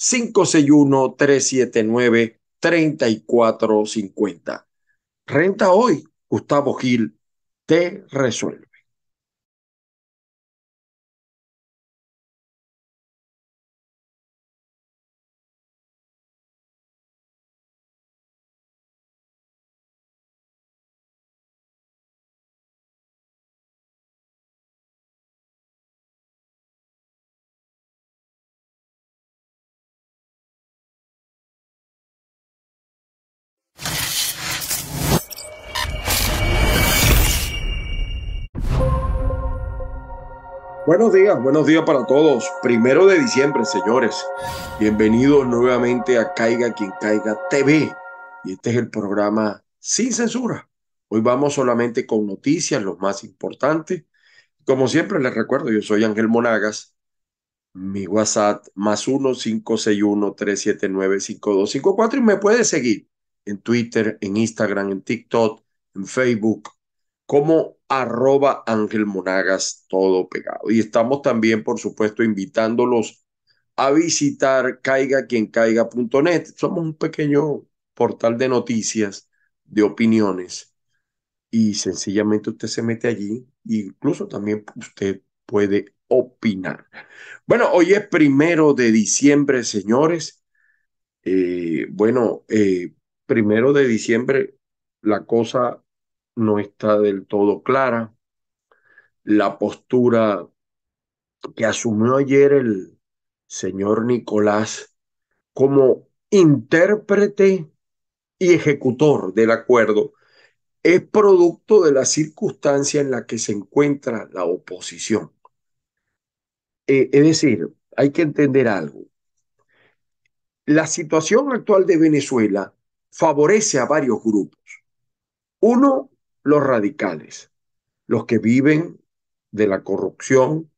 561-379-3450. Renta hoy, Gustavo Gil te resuelve. Buenos días, buenos días para todos. Primero de diciembre, señores. Bienvenidos nuevamente a Caiga quien caiga TV. Y este es el programa sin censura. Hoy vamos solamente con noticias, los más importantes. Como siempre les recuerdo, yo soy Ángel Monagas. Mi WhatsApp más 1-561-379-5254 y me puede seguir en Twitter, en Instagram, en TikTok, en Facebook, como arroba Ángel Monagas, todo pegado. Y estamos también, por supuesto, invitándolos a visitar caiga quien. Somos un pequeño portal de noticias, de opiniones. Y sencillamente usted se mete allí e incluso también usted puede opinar. Bueno, hoy es primero de diciembre, señores. Eh, bueno, eh, primero de diciembre, la cosa no está del todo clara. La postura que asumió ayer el señor Nicolás como intérprete y ejecutor del acuerdo es producto de la circunstancia en la que se encuentra la oposición. Eh, es decir, hay que entender algo. La situación actual de Venezuela favorece a varios grupos. Uno, los radicales, los que viven de la corrupción,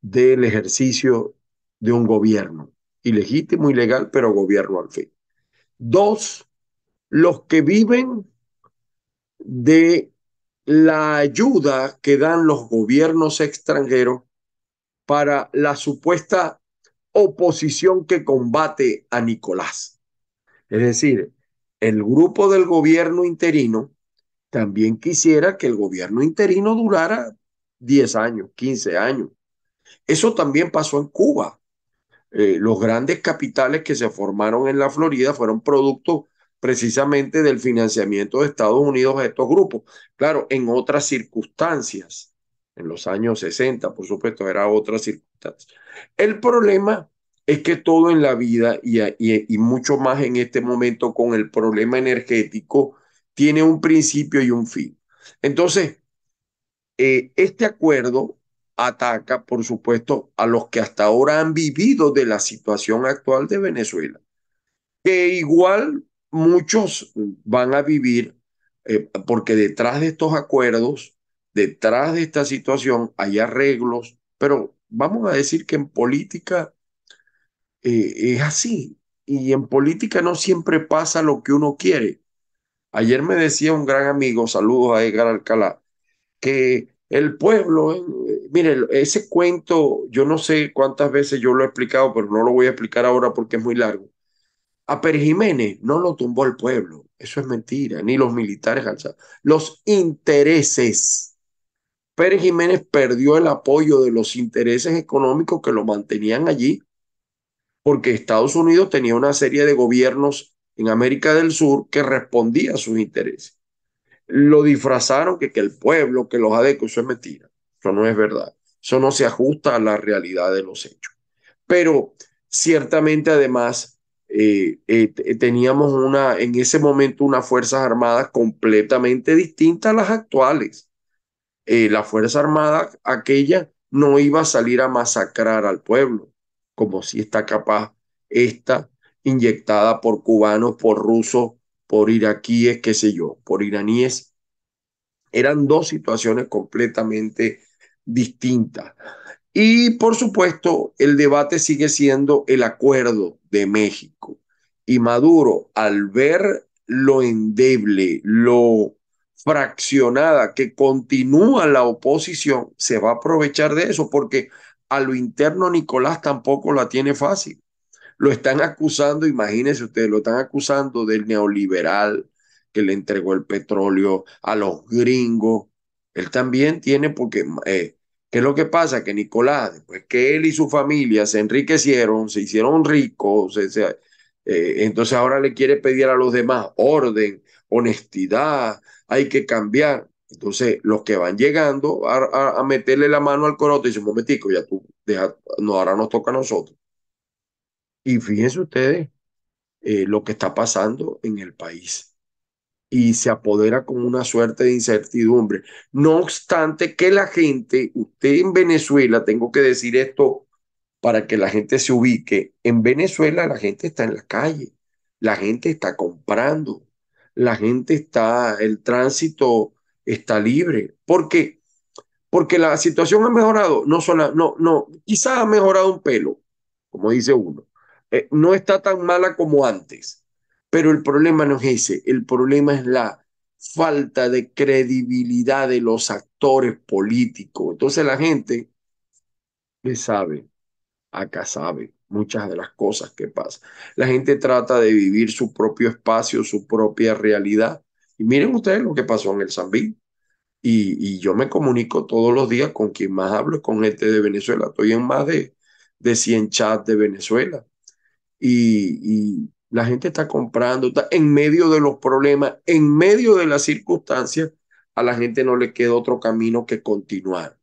del ejercicio de un gobierno, ilegítimo, ilegal, pero gobierno al fin. Dos, los que viven de la ayuda que dan los gobiernos extranjeros para la supuesta oposición que combate a Nicolás. Es decir, el grupo del gobierno interino también quisiera que el gobierno interino durara 10 años, 15 años. Eso también pasó en Cuba. Eh, los grandes capitales que se formaron en la Florida fueron producto precisamente del financiamiento de Estados Unidos a estos grupos. Claro, en otras circunstancias, en los años 60, por supuesto, era otra circunstancia. El problema es que todo en la vida y, mucho más en este momento con el problema energético, tiene un principio y un fin. Entonces, eh, este acuerdo ataca, por supuesto, a los que hasta ahora han vivido de la situación actual de Venezuela, que igual muchos van a vivir, eh, porque detrás de estos acuerdos, detrás de esta situación hay arreglos, pero vamos a decir que en política eh, es así, y en política no siempre pasa lo que uno quiere. Ayer me decía un gran amigo, saludos a Edgar Alcalá, que el pueblo, eh, mire, ese cuento, yo no sé cuántas veces yo lo he explicado, pero no lo voy a explicar ahora porque es muy largo. A Pérez Jiménez no lo tumbó el pueblo, eso es mentira, ni los militares Los intereses. Pérez Jiménez perdió el apoyo de los intereses económicos que lo mantenían allí, porque Estados Unidos tenía una serie de gobiernos en América del Sur que respondía a sus intereses. Lo disfrazaron que, que el pueblo, que los adecos, eso es mentira. Eso no es verdad. Eso no se ajusta a la realidad de los hechos. Pero ciertamente además eh, eh, teníamos una, en ese momento unas Fuerzas Armadas completamente distintas a las actuales. Eh, la Fuerza Armada, aquella, no iba a salir a masacrar al pueblo, como si está capaz esta inyectada por cubanos, por rusos, por iraquíes, qué sé yo, por iraníes. Eran dos situaciones completamente distintas. Y por supuesto, el debate sigue siendo el acuerdo de México. Y Maduro, al ver lo endeble, lo fraccionada que continúa la oposición, se va a aprovechar de eso, porque a lo interno Nicolás tampoco la tiene fácil. Lo están acusando, imagínense ustedes, lo están acusando del neoliberal que le entregó el petróleo a los gringos. Él también tiene, porque, eh, ¿qué es lo que pasa? Que Nicolás, después que él y su familia se enriquecieron, se hicieron ricos, eh, entonces ahora le quiere pedir a los demás orden, honestidad, hay que cambiar. Entonces, los que van llegando a, meterle la mano al coroto, dicen, momentico, ya tú, deja, no, ahora nos toca a nosotros. Y fíjense ustedes eh, lo que está pasando en el país. Y se apodera con una suerte de incertidumbre. No obstante que la gente, usted en Venezuela, tengo que decir esto para que la gente se ubique, en Venezuela la gente está en la calle, la gente está comprando, la gente está, el tránsito está libre. ¿Por qué? Porque la situación ha mejorado, no solo, no, no, quizás ha mejorado un pelo, como dice uno. Eh, no está tan mala como antes, pero el problema no es ese, el problema es la falta de credibilidad de los actores políticos. Entonces la gente le sabe, acá sabe muchas de las cosas que pasan. La gente trata de vivir su propio espacio, su propia realidad. Y miren ustedes lo que pasó en el Zambí. Y, yo me comunico todos los días con quien más hablo, con gente de Venezuela. Estoy en más de, de 100 chats de Venezuela. Y, la gente está comprando, está en medio de los problemas, en medio de las circunstancias, a la gente no le queda otro camino que continuar.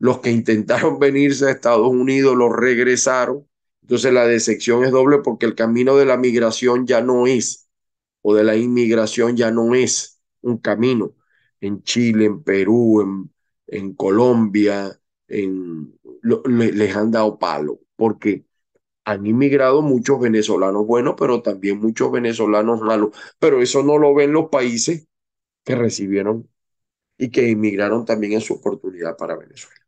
Los que intentaron venirse a Estados Unidos los regresaron entonces la decepción es doble porque el camino de la migración ya no es, o de la inmigración ya no es un camino. En Chile, en Perú, en, en Colombia, en, les han dado palo, porque han inmigrado muchos venezolanos buenos, pero también muchos venezolanos malos. Pero eso no lo ven los países que recibieron y que inmigraron también en su oportunidad para Venezuela.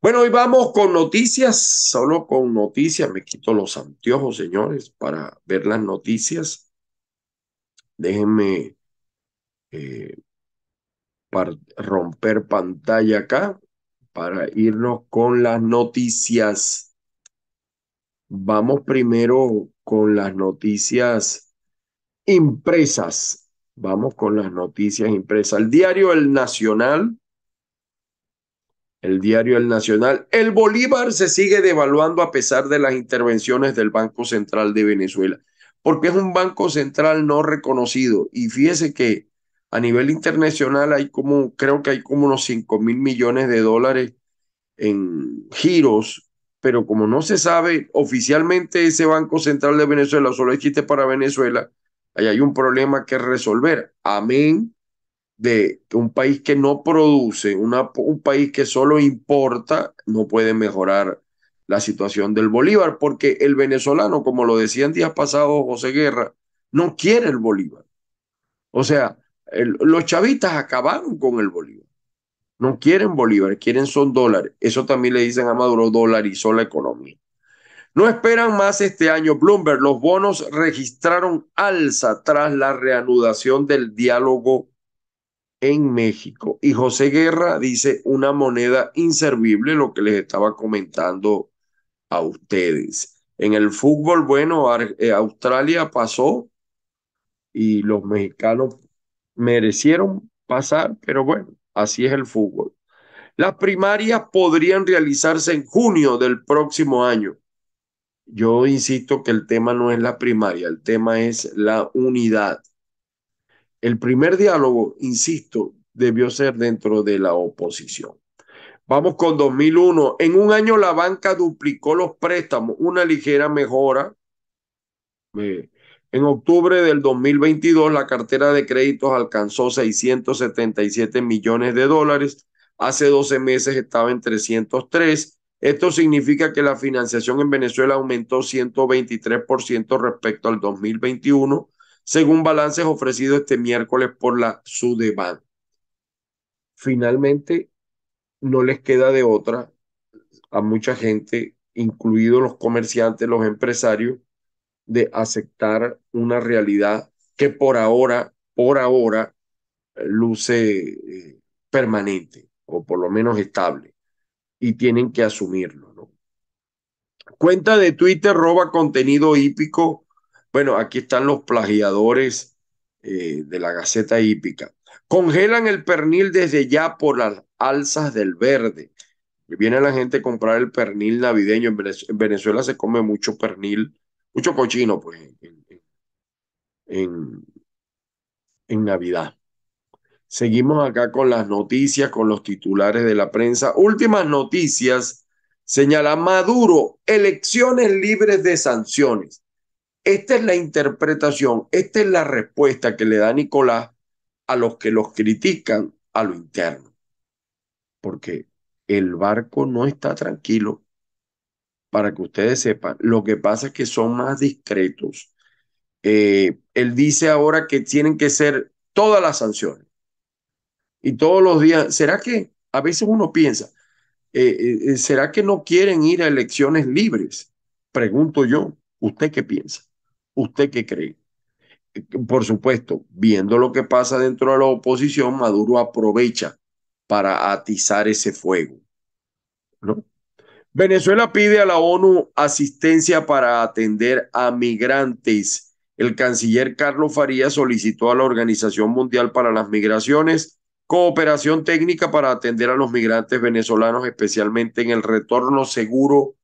Bueno, hoy vamos con noticias, solo con noticias. Me quito los anteojos, señores, para ver las noticias. Déjenme eh, romper pantalla acá para irnos con las noticias. Vamos primero con las noticias impresas. Vamos con las noticias impresas. El diario El Nacional el diario El Nacional. El Bolívar se sigue devaluando a pesar de las intervenciones del Banco Central de Venezuela, porque es un banco central no reconocido. Y fíjese que a nivel internacional hay como, creo que hay como unos 5 mil millones de dólares en giros, pero como no se sabe oficialmente ese Banco Central de Venezuela solo existe para Venezuela, ahí hay un problema que resolver. Amén de un país que no produce, un país que solo importa, no puede mejorar la situación del Bolívar, porque el venezolano, como lo decían días pasados José Guerra, no quiere el Bolívar. O sea, los chavistas acabaron con el Bolívar. No quieren Bolívar, quieren son dólares. Eso también le dicen a Maduro, dolarizó la economía. No esperan más este año. Bloomberg, los bonos registraron alza tras la reanudación del diálogo en México. Y José Guerra dice una moneda inservible, lo que les estaba comentando a ustedes. En el fútbol, bueno, eh, Australia pasó y los mexicanos merecieron pasar, pero bueno, así es el fútbol. Las primarias podrían realizarse en junio del próximo año. Yo insisto que el tema no es la primaria, el tema es la unidad. El primer diálogo, insisto, debió ser dentro de la oposición. Vamos con 2001. En un año la banca duplicó los préstamos, una ligera mejora. En octubre del 2022 la cartera de créditos alcanzó 677 millones de dólares. Hace 12 meses estaba en 303 Esto significa que la financiación en Venezuela aumentó 123% respecto al 2021, según balances ofrecidos este miércoles por la Sudeban. Finalmente, no les queda de otra a mucha gente, incluidos los comerciantes, los empresarios, de aceptar una realidad que por ahora, por ahora, luce eh, permanente o por lo menos estable y tienen que asumirlo. Cuenta de Twitter roba contenido hípico. Bueno, aquí están los plagiadores eh, de la Gaceta Hípica. Congelan el pernil desde ya por las alzas del verde. Viene la gente a comprar el pernil navideño. En Venezuela se come mucho pernil, mucho cochino, pues, en, en, Navidad. Seguimos acá con las noticias, con los titulares de la prensa. Últimas noticias. Señala Maduro, elecciones libres de sanciones. Esta es la interpretación, esta es la respuesta que le da Nicolás a los que los critican a lo interno. Porque el barco no está tranquilo. Para que ustedes sepan, lo que pasa es que son más discretos. Eh, él dice ahora que tienen que ser todas las sanciones y todos los días, ¿será que a veces uno piensa, eh, eh, ¿será que no quieren ir a elecciones libres? Pregunto yo, ¿usted qué piensa? ¿Usted qué cree? Por supuesto, viendo lo que pasa dentro de la oposición, Maduro aprovecha para atizar ese fuego. ¿no? Venezuela pide a la ONU asistencia para atender a migrantes. El canciller Carlos Farías solicitó a la Organización Mundial para las Migraciones cooperación técnica para atender a los migrantes venezolanos, especialmente en el retorno seguro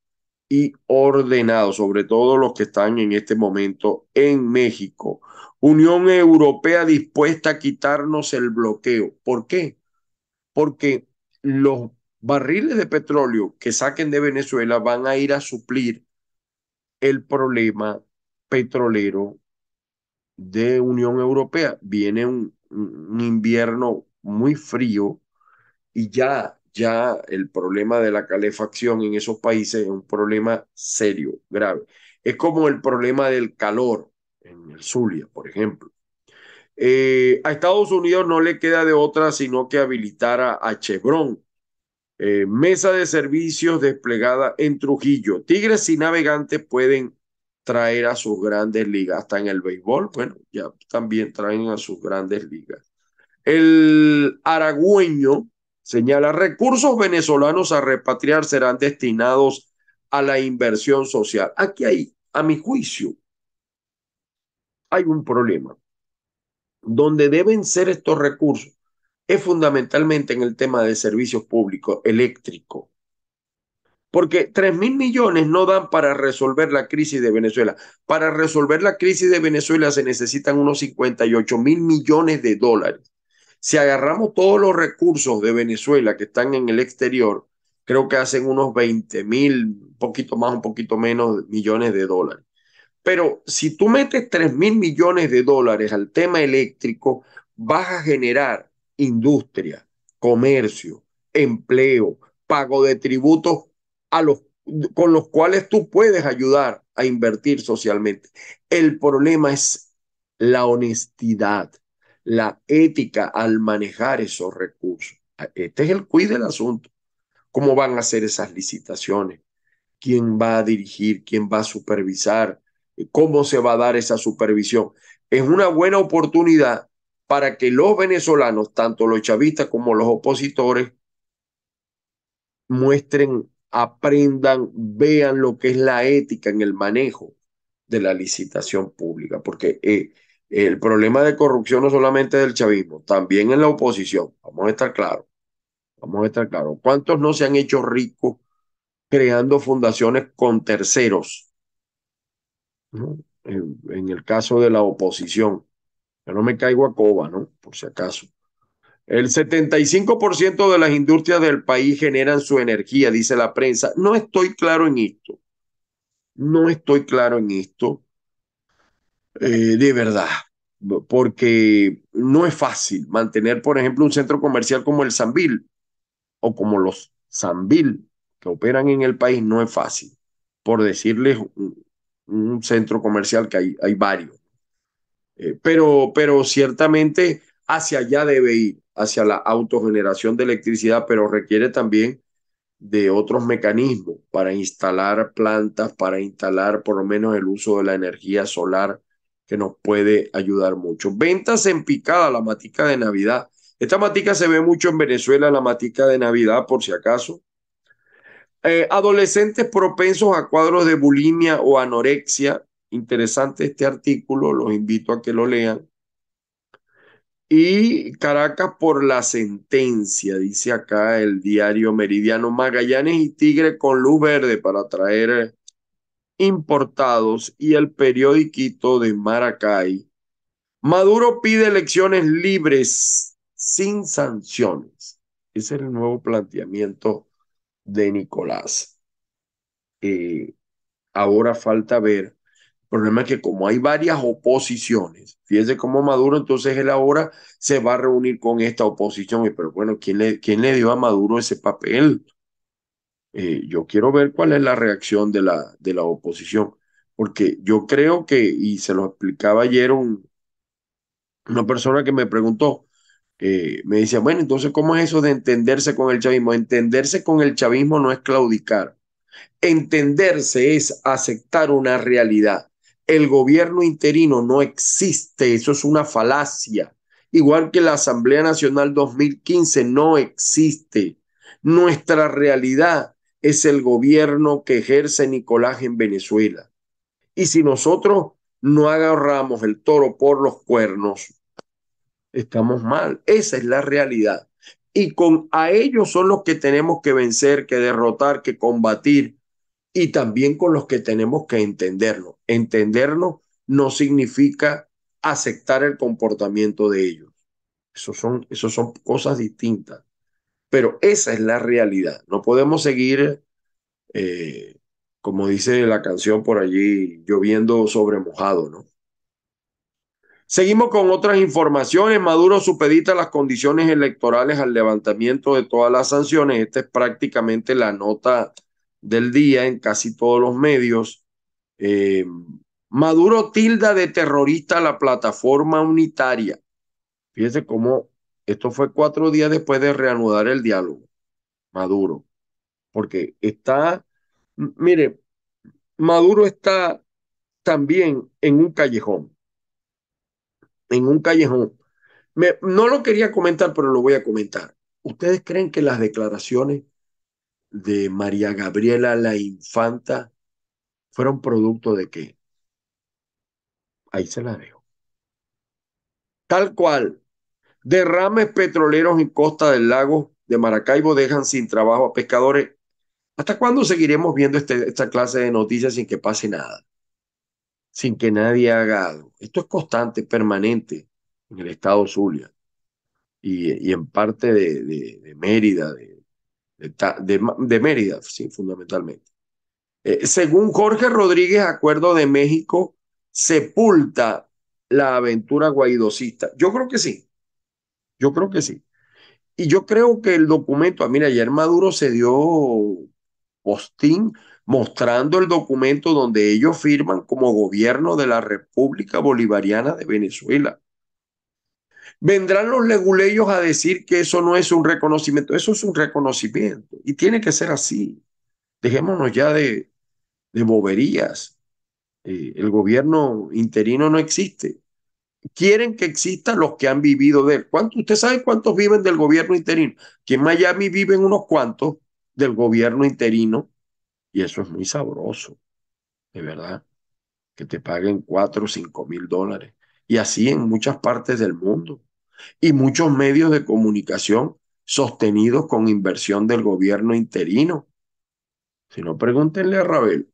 y ordenado, sobre todo los que están en este momento en México. Unión Europea dispuesta a quitarnos el bloqueo. ¿Por qué? Porque los barriles de petróleo que saquen de Venezuela van a ir a suplir el problema petrolero de Unión Europea. Viene un, invierno muy frío y ya, ya el problema de la calefacción en esos países es un problema serio, grave. Es como el problema del calor en el Zulia, por ejemplo. Eh, a Estados Unidos no le queda de otra sino que habilitar a, Chevron. Eh, mesa de servicios desplegada en Trujillo. Tigres y navegantes pueden traer a sus grandes ligas. Hasta en el béisbol, bueno, ya también traen a sus grandes ligas. El aragüeño señala, recursos venezolanos a repatriar serán destinados a la inversión social. Aquí hay, a mi juicio, hay un problema. Donde deben ser estos recursos es fundamentalmente en el tema de servicios públicos, eléctrico. Porque 3 mil millones no dan para resolver la crisis de Venezuela. Para resolver la crisis de Venezuela se necesitan unos 58 mil millones de dólares. Si agarramos todos los recursos de Venezuela que están en el exterior, creo que hacen unos 20 mil, un poquito más, un poquito menos millones de dólares. Pero si tú metes 3 mil millones de dólares al tema eléctrico, vas a generar industria, comercio, empleo, pago de tributos con los cuales tú puedes ayudar a invertir socialmente. El problema es la honestidad la ética al manejar esos recursos. Este es el cuid del asunto. ¿Cómo van a hacer esas licitaciones? ¿Quién va a dirigir? ¿Quién va a supervisar? ¿Cómo se va a dar esa supervisión? Es una buena oportunidad para que los venezolanos, tanto los chavistas como los opositores, muestren, aprendan, vean lo que es la ética en el manejo de la licitación pública, porque eh, el problema de corrupción no solamente del chavismo, también en la oposición. Vamos a estar claros. Vamos a estar claros. ¿Cuántos no se han hecho ricos creando fundaciones con terceros? En, el caso de la oposición. Yo no me caigo a coba, ¿no? Por si acaso. El 75% de las industrias del país generan su energía, dice la prensa. No estoy claro en esto. No estoy claro en esto. Eh, de verdad, porque no es fácil mantener, por ejemplo, un centro comercial como el Sanville o como los Sanville, que operan en el país no es fácil, por decirles un, centro comercial que hay, hay varios. Eh, pero, pero ciertamente hacia allá debe ir, hacia la autogeneración de electricidad, pero requiere también de otros mecanismos para instalar plantas, para instalar por lo menos el uso de la energía solar que nos puede ayudar mucho. Ventas en picada, la matica de Navidad. Esta matica se ve mucho en Venezuela, la matica de Navidad, por si acaso. Eh, adolescentes propensos a cuadros de bulimia o anorexia. Interesante este artículo, los invito a que lo lean. Y Caracas por la sentencia, dice acá el diario Meridiano Magallanes y Tigre con luz verde para traer importados y el periodiquito de Maracay. Maduro pide elecciones libres sin sanciones. Ese es el nuevo planteamiento de Nicolás. Eh, ahora falta ver. Problema es que como hay varias oposiciones, fíjese cómo Maduro entonces él ahora se va a reunir con esta oposición. Pero bueno, ¿quién le, quién le dio a Maduro ese papel? Eh, yo quiero ver cuál es la reacción de la, de la oposición, porque yo creo que, y se lo explicaba ayer una persona que me preguntó, eh, me decía, bueno, entonces, ¿cómo es eso de entenderse con el chavismo? Entenderse con el chavismo no es claudicar. Entenderse es aceptar una realidad. El gobierno interino no existe, eso es una falacia. Igual que la Asamblea Nacional 2015 no existe. Nuestra realidad es el gobierno que ejerce Nicolás en Venezuela. Y si nosotros no agarramos el toro por los cuernos, estamos mal. Esa es la realidad. Y con a ellos son los que tenemos que vencer, que derrotar, que combatir. Y también con los que tenemos que entendernos. Entendernos no significa aceptar el comportamiento de ellos. Eso son, son cosas distintas. Pero esa es la realidad. No podemos seguir, eh, como dice la canción por allí, lloviendo sobre mojado, ¿no? Seguimos con otras informaciones. Maduro supedita las condiciones electorales al levantamiento de todas las sanciones. Esta es prácticamente la nota del día en casi todos los medios. Eh, Maduro tilda de terrorista la plataforma unitaria. Fíjese cómo esto fue cuatro días después de reanudar el diálogo. Maduro. Porque está, mire, Maduro está también en un callejón en un callejón. No lo quería comentar, pero lo voy a comentar. ¿Ustedes creen que las declaraciones de María Gabriela la Infanta fueron producto de qué? Ahí se la dejo. Tal cual, derrames petroleros en costa del lago de Maracaibo dejan sin trabajo a pescadores. ¿Hasta cuándo seguiremos viendo este, esta clase de noticias sin que pase nada? sin que nadie haga algo. Esto es constante, permanente en el estado Zulia y, y en parte de, de, Mérida, de, de, Mérida, sí, fundamentalmente. Eh, según Jorge Rodríguez, Acuerdo de México sepulta la aventura guaidocista. Yo creo que sí, yo creo que sí. Y yo creo que el documento, ah, mira, ayer Maduro se dio postín mostrando el documento donde ellos firman como gobierno de la República Bolivariana de Venezuela. Vendrán los leguleyos a decir que eso no es un reconocimiento, eso es un reconocimiento y tiene que ser así. Dejémonos ya de, de boberías. Eh, el gobierno interino no existe. Quieren que existan los que han vivido de él. ¿Cuánto, ¿Usted sabe cuántos viven del gobierno interino? Que en Miami viven unos cuantos del gobierno interino y eso es muy sabroso, de verdad, que te paguen cuatro o cinco mil dólares. Y así en muchas partes del mundo. Y muchos medios de comunicación sostenidos con inversión del gobierno interino. Si no, pregúntenle a Rabel.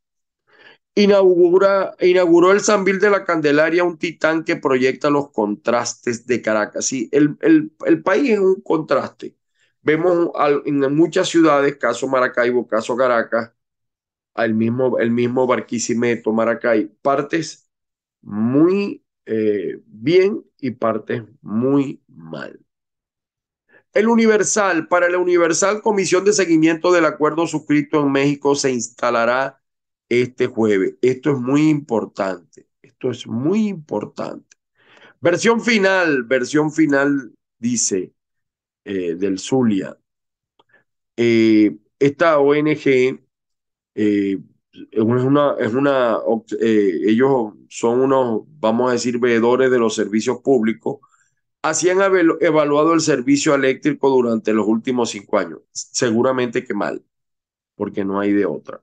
Inaugura, inauguró el Sambil de la Candelaria, un titán que proyecta los contrastes de Caracas. Sí, el, el, el país es un contraste. Vemos en muchas ciudades, caso Maracaibo, caso Caracas, el mismo, el mismo Barquisimeto, Maracay, partes muy eh, bien y partes muy mal. El Universal, para el Universal, Comisión de Seguimiento del Acuerdo suscrito en México se instalará este jueves. Esto es muy importante. Esto es muy importante. Versión final, versión final, dice eh, del Zulia. Eh, esta ONG es una, es una eh, ellos son unos, vamos a decir, veedores de los servicios públicos, así han evaluado el servicio eléctrico durante los últimos cinco años. Seguramente que mal, porque no hay de otra.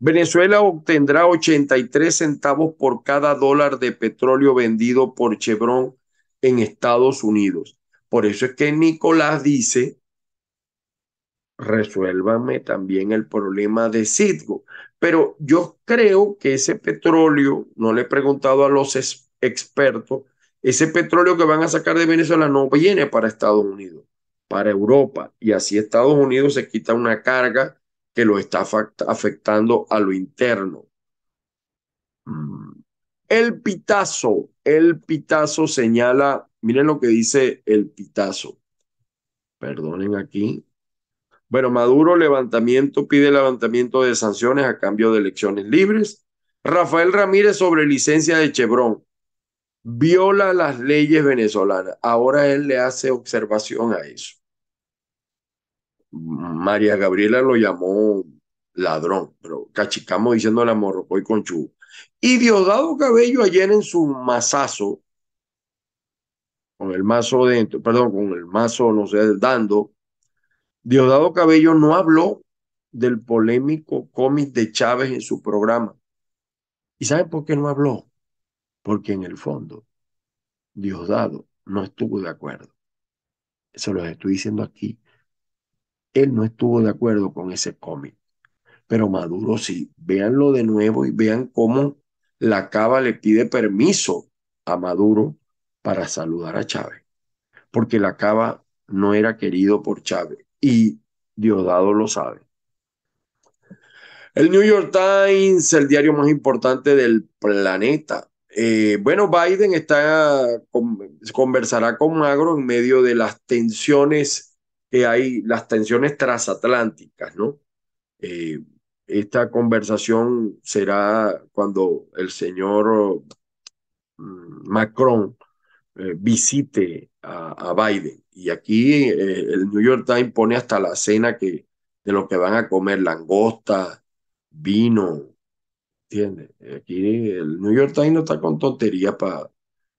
Venezuela obtendrá 83 centavos por cada dólar de petróleo vendido por Chevron en Estados Unidos. Por eso es que Nicolás dice, resuélvame también el problema de Citgo. Pero yo creo que ese petróleo, no le he preguntado a los expertos, ese petróleo que van a sacar de Venezuela no viene para Estados Unidos, para Europa. Y así Estados Unidos se quita una carga que lo está afectando a lo interno. Mm. El pitazo, el pitazo señala, miren lo que dice el pitazo. Perdonen aquí, bueno, Maduro levantamiento, pide levantamiento de sanciones a cambio de elecciones libres. Rafael Ramírez sobre licencia de Chevron. Viola las leyes venezolanas. Ahora él le hace observación a eso. María Gabriela lo llamó ladrón, pero cachicamos diciéndole a Morrocoy con chu. Y Diosdado Cabello ayer en su mazazo, con el mazo dentro, perdón, con el mazo, no sé, dando, Diosdado Cabello no habló del polémico cómic de Chávez en su programa. ¿Y saben por qué no habló? Porque en el fondo Diosdado no estuvo de acuerdo. Eso lo estoy diciendo aquí. Él no estuvo de acuerdo con ese cómic. Pero Maduro sí. Véanlo de nuevo y vean cómo la Cava le pide permiso a Maduro para saludar a Chávez. Porque la Cava no era querido por Chávez y Diosdado lo sabe. El New York Times, el diario más importante del planeta. Eh, bueno, Biden está, conversará con Magro en medio de las tensiones que hay, las tensiones transatlánticas, ¿no? Eh, esta conversación será cuando el señor mm, Macron eh, visite a, Biden. Y aquí eh, el New York Times pone hasta la cena que, de lo que van a comer, langosta, vino, ¿entiendes? Aquí el New York Times no está con tontería para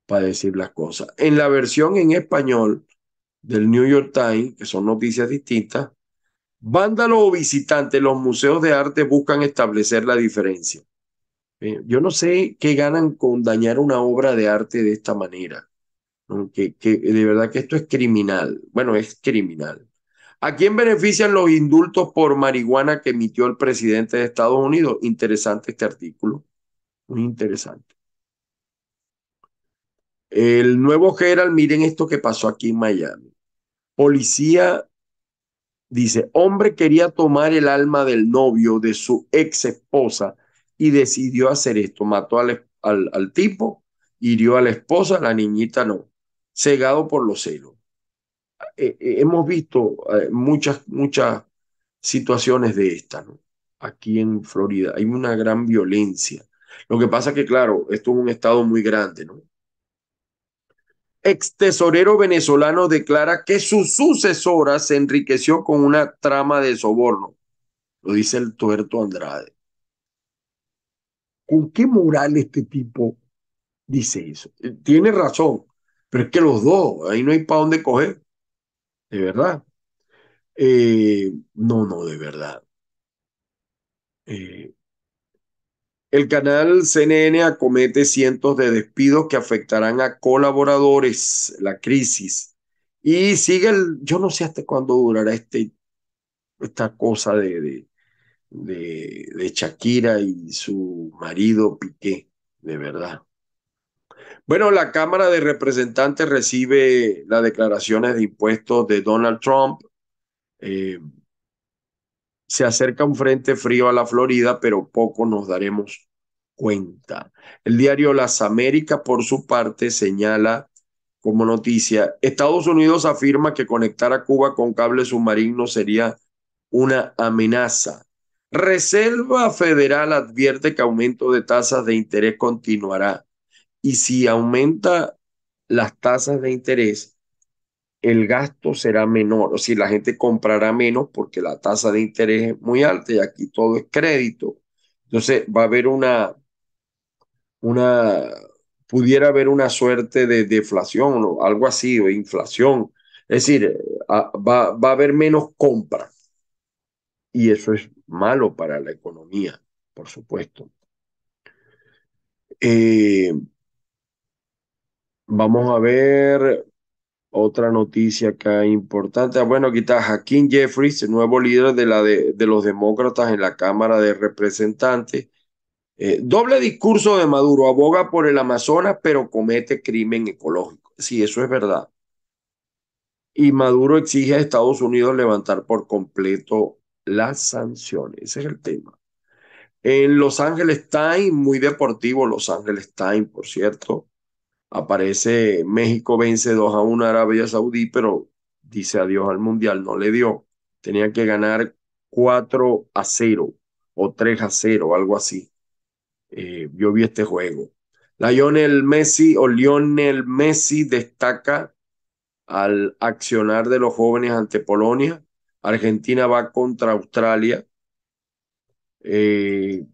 para decir las cosas. En la versión en español del New York Times, que son noticias distintas, vándalos o visitantes, los museos de arte buscan establecer la diferencia. Eh, yo no sé qué ganan con dañar una obra de arte de esta manera que, de verdad que esto es criminal. Bueno, es criminal. ¿A quién benefician los indultos por marihuana que emitió el presidente de Estados Unidos? Interesante este artículo. Muy interesante. El nuevo Gerald, miren esto que pasó aquí en Miami. Policía dice, hombre quería tomar el alma del novio de su ex esposa y decidió hacer esto. Mató al, al, al tipo, hirió a la esposa, la niñita no cegado por los celos. Eh, eh, hemos visto eh, muchas, muchas situaciones de esta, ¿no? Aquí en Florida hay una gran violencia. Lo que pasa que, claro, esto es un estado muy grande, ¿no? Ex tesorero venezolano declara que su sucesora se enriqueció con una trama de soborno. Lo dice el tuerto Andrade. ¿Con qué moral este tipo dice eso? Tiene razón. Pero es que los dos, ahí no hay para dónde coger. De verdad. Eh, no, no, de verdad. Eh, el canal CNN acomete cientos de despidos que afectarán a colaboradores, la crisis. Y sigue el, yo no sé hasta cuándo durará este, esta cosa de, de, de, de Shakira y su marido Piqué, de verdad. Bueno, la Cámara de Representantes recibe las declaraciones de impuestos de Donald Trump. Eh, se acerca un frente frío a la Florida, pero poco nos daremos cuenta. El diario Las Américas, por su parte, señala como noticia, Estados Unidos afirma que conectar a Cuba con cable submarino sería una amenaza. Reserva Federal advierte que aumento de tasas de interés continuará. Y si aumenta las tasas de interés, el gasto será menor, o si la gente comprará menos porque la tasa de interés es muy alta y aquí todo es crédito. Entonces va a haber una, una, pudiera haber una suerte de deflación o algo así, o inflación. Es decir, va, va a haber menos compra. Y eso es malo para la economía, por supuesto. Eh, vamos a ver otra noticia acá importante. Bueno, aquí está Hakeem Jeffries, nuevo líder de, la de, los demócratas en la Cámara de Representantes. Eh, doble discurso de Maduro, aboga por el Amazonas, pero comete crimen ecológico. Sí, eso es verdad. Y Maduro exige a Estados Unidos levantar por completo las sanciones. Ese es el tema. En Los Ángeles Times, muy deportivo Los Ángeles Times, por cierto, aparece México vence 2 a 1 a Arabia Saudí, pero dice adiós al Mundial, no le dio. Tenía que ganar 4 a 0 o 3 a 0, algo así. Eh, yo vi este juego. Lionel Messi o Lionel Messi destaca al accionar de los jóvenes ante Polonia. Argentina va contra Australia. Eh,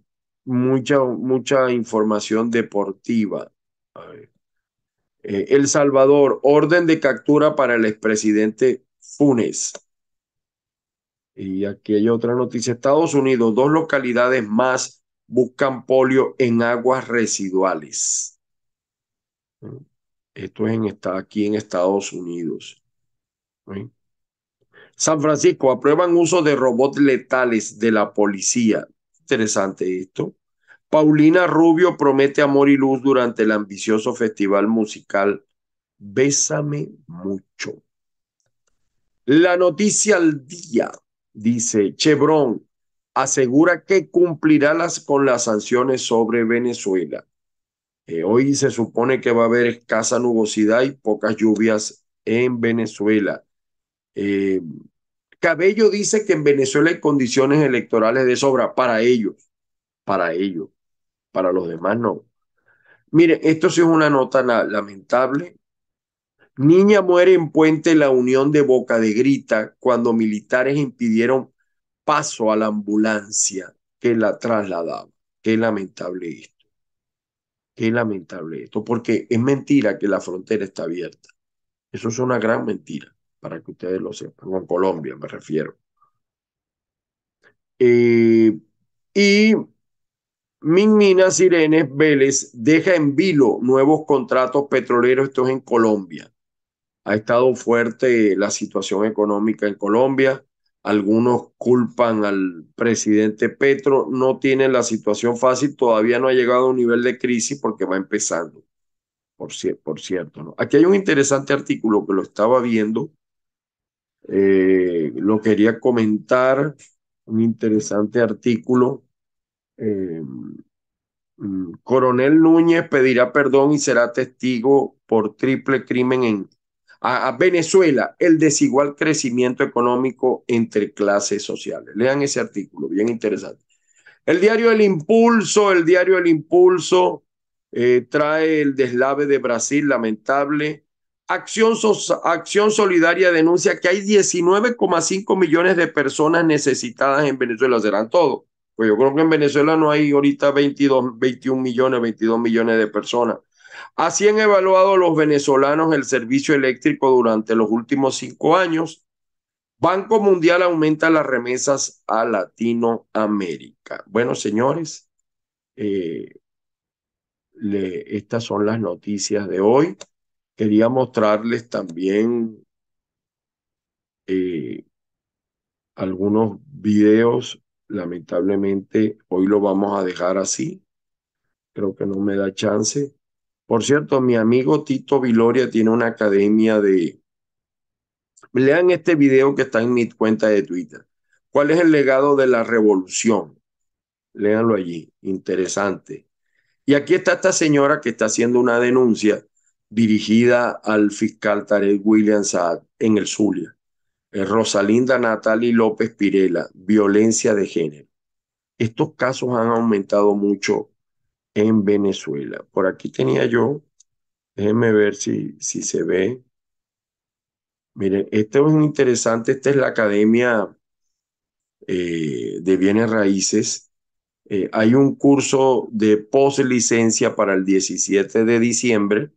mucha, mucha información deportiva. Eh, el Salvador, orden de captura para el expresidente Funes. Y aquí hay otra noticia. Estados Unidos, dos localidades más buscan polio en aguas residuales. Esto es en, está aquí en Estados Unidos. San Francisco, aprueban uso de robots letales de la policía. Interesante esto. Paulina Rubio promete amor y luz durante el ambicioso festival musical Bésame mucho. La noticia al día dice Chevron asegura que cumplirá las, con las sanciones sobre Venezuela. Eh, hoy se supone que va a haber escasa nubosidad y pocas lluvias en Venezuela. Eh, Cabello dice que en Venezuela hay condiciones electorales de sobra para ellos, para ellos, para los demás no. Mire, esto sí es una nota lamentable. Niña muere en Puente La Unión de Boca de Grita cuando militares impidieron paso a la ambulancia que la trasladaba. Qué lamentable esto. Qué lamentable esto, porque es mentira que la frontera está abierta. Eso es una gran mentira, para que ustedes lo sepan. En Colombia me refiero. Eh, y Minas Sirenes Vélez deja en vilo nuevos contratos petroleros, esto es en Colombia. Ha estado fuerte la situación económica en Colombia algunos culpan al presidente Petro, no tiene la situación fácil, todavía no ha llegado a un nivel de crisis porque va empezando, por, cierto. Aquí hay un interesante artículo que lo estaba viendo, eh, lo quería comentar, un interesante artículo. Eh, mm, Coronel Núñez pedirá perdón y será testigo por triple crimen en a, Venezuela el desigual crecimiento económico entre clases sociales. Lean ese artículo, bien interesante. El diario El Impulso, el diario El Impulso eh, trae el deslave de Brasil, lamentable. Acción, Acción Solidaria denuncia que hay 19,5 millones de personas necesitadas en Venezuela. ¿Serán todos? Pues yo creo que en Venezuela no hay ahorita 22, 21 millones, 22 millones de personas. Así han evaluado los venezolanos el servicio eléctrico durante los últimos cinco años. Banco Mundial aumenta las remesas a Latinoamérica. Bueno, señores, eh, estas son las noticias de hoy. Quería mostrarles también eh, algunos videos. Lamentablemente, hoy lo vamos a dejar así. Creo que no me da chance. Por cierto, mi amigo Tito Viloria tiene una academia de... Lean este video que está en mi cuenta de Twitter. ¿Cuál es el legado de la revolución? Léanlo allí, interesante. Y aquí está esta señora que está haciendo una denuncia dirigida al fiscal Tarek William Saad en el Zulia. Rosalinda Natalie López Pirela, violencia de género. Estos casos han aumentado mucho en Venezuela. Por aquí tenía yo, déjenme ver si, si se ve. Miren, este es un interesante, esta es la Academia eh, de Bienes Raíces. Eh, hay un curso de poslicencia para el 17 de diciembre.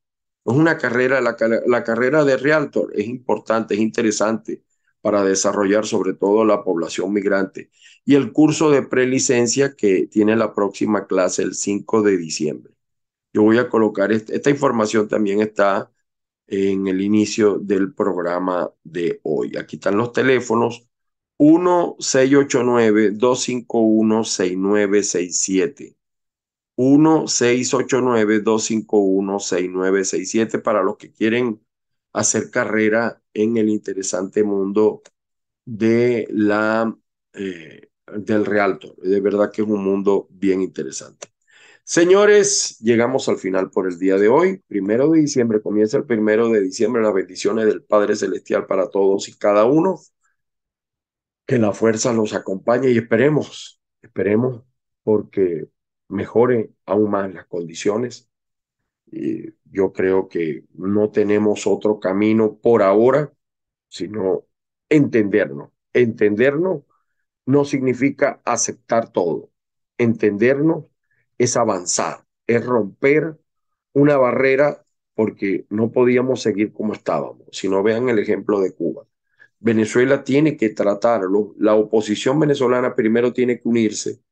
Es una carrera, la, la carrera de Realtor es importante, es interesante para desarrollar sobre todo la población migrante. Y el curso de prelicencia que tiene la próxima clase el 5 de diciembre. Yo voy a colocar, esta información también está en el inicio del programa de hoy. Aquí están los teléfonos 1-689-251-6967. 1-689-251-6967 para los que quieren hacer carrera en el interesante mundo de la, eh, del realtor. De verdad que es un mundo bien interesante. Señores, llegamos al final por el día de hoy. Primero de diciembre, comienza el primero de diciembre, las bendiciones del Padre Celestial para todos y cada uno. Que la fuerza los acompañe y esperemos, esperemos porque mejore aún más las condiciones yo creo que no tenemos otro camino por ahora, sino entendernos. Entendernos no significa aceptar todo. Entendernos es avanzar, es romper una barrera porque no podíamos seguir como estábamos. Si no vean el ejemplo de Cuba. Venezuela tiene que tratarlo. La oposición venezolana primero tiene que unirse.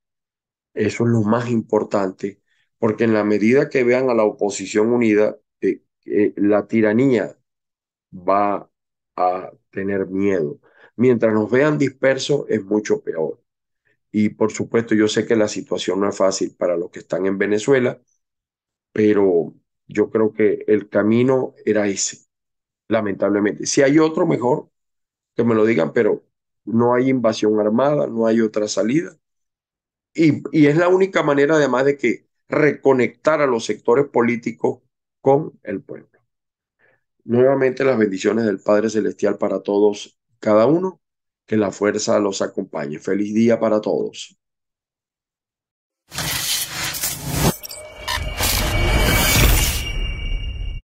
Eso es lo más importante porque en la medida que vean a la oposición unida, eh, eh, la tiranía va a tener miedo. Mientras nos vean dispersos es mucho peor. Y por supuesto yo sé que la situación no es fácil para los que están en Venezuela, pero yo creo que el camino era ese, lamentablemente. Si hay otro mejor, que me lo digan, pero no hay invasión armada, no hay otra salida. Y, y es la única manera además de que reconectar a los sectores políticos con el pueblo. Nuevamente las bendiciones del Padre Celestial para todos, cada uno, que la fuerza los acompañe. Feliz día para todos.